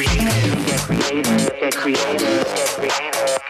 creative, get creative, get creative.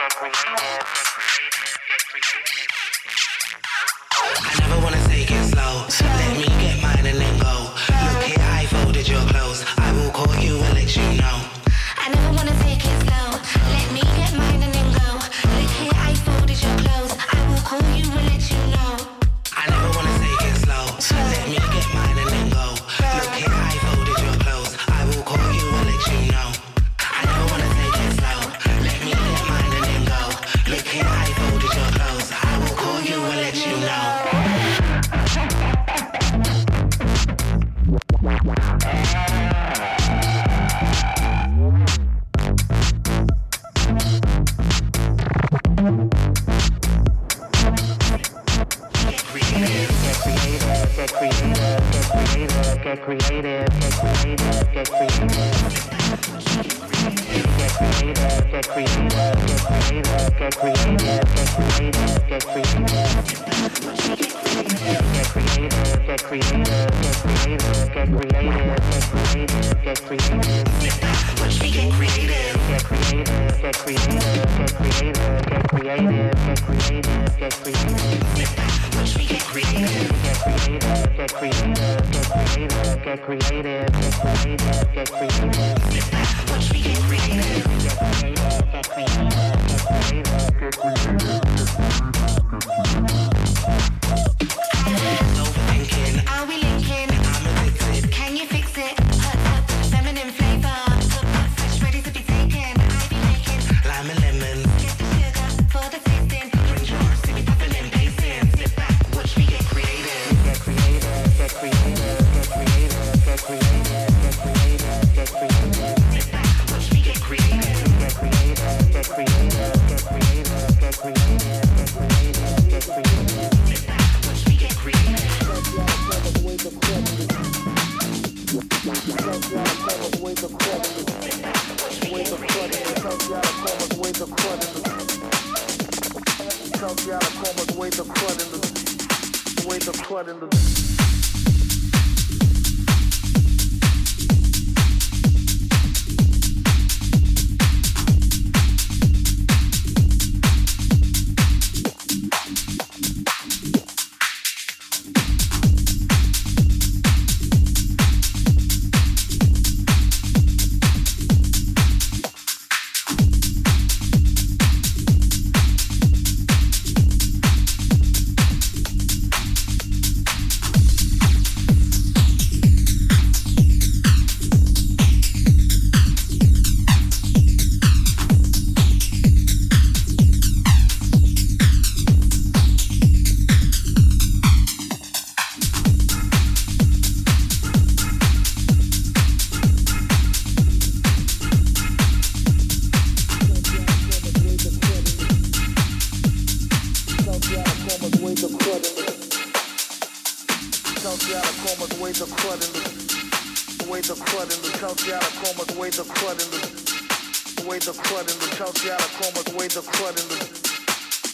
out of coma, the way the crud in the,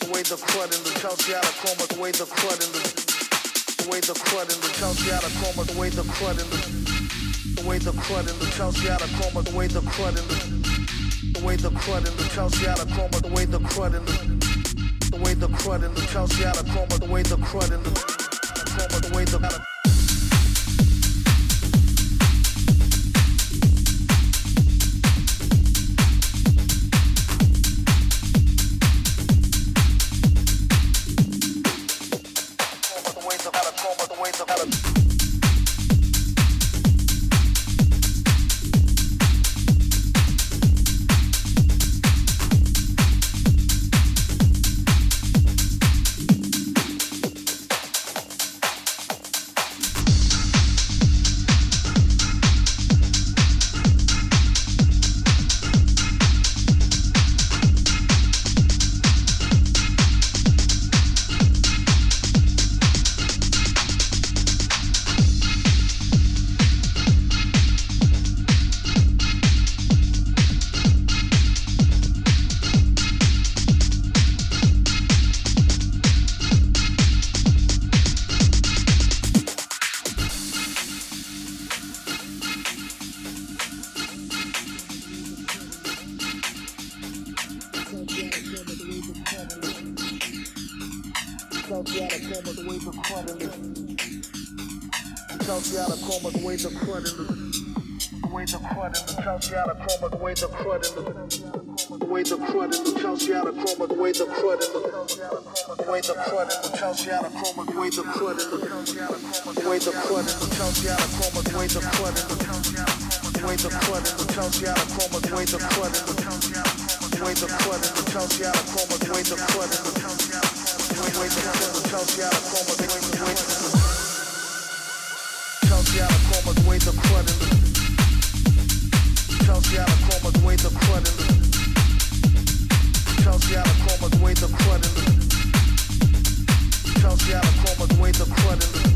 the way the crud in the, tells you out of coma, the way the crud in the, the way the crud in the, tells you out of coma, the way the crud in the, the way the crud in the, tells you out of coma, the way the crud in the, the way the crud in the, tells you out of coma, the way the crud in the, the way the crud in the, tells you out of coma, the way the crud in the, coma, the way the clutter, the tells you how to call my way the clutter. Way the clutter, the tells you how to call my way the clutter. Way the clutter, the tells you how to call my way the clutter. Way the clutter, the tells you how to call my way the clutter. Tells you how to call my way the clutter. Tells you how to call my way the clutter. Tells you how to call my way the clutter. Tells you how to call my way the clutter.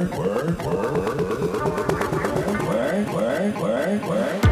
quế quế quế quế quế quế quế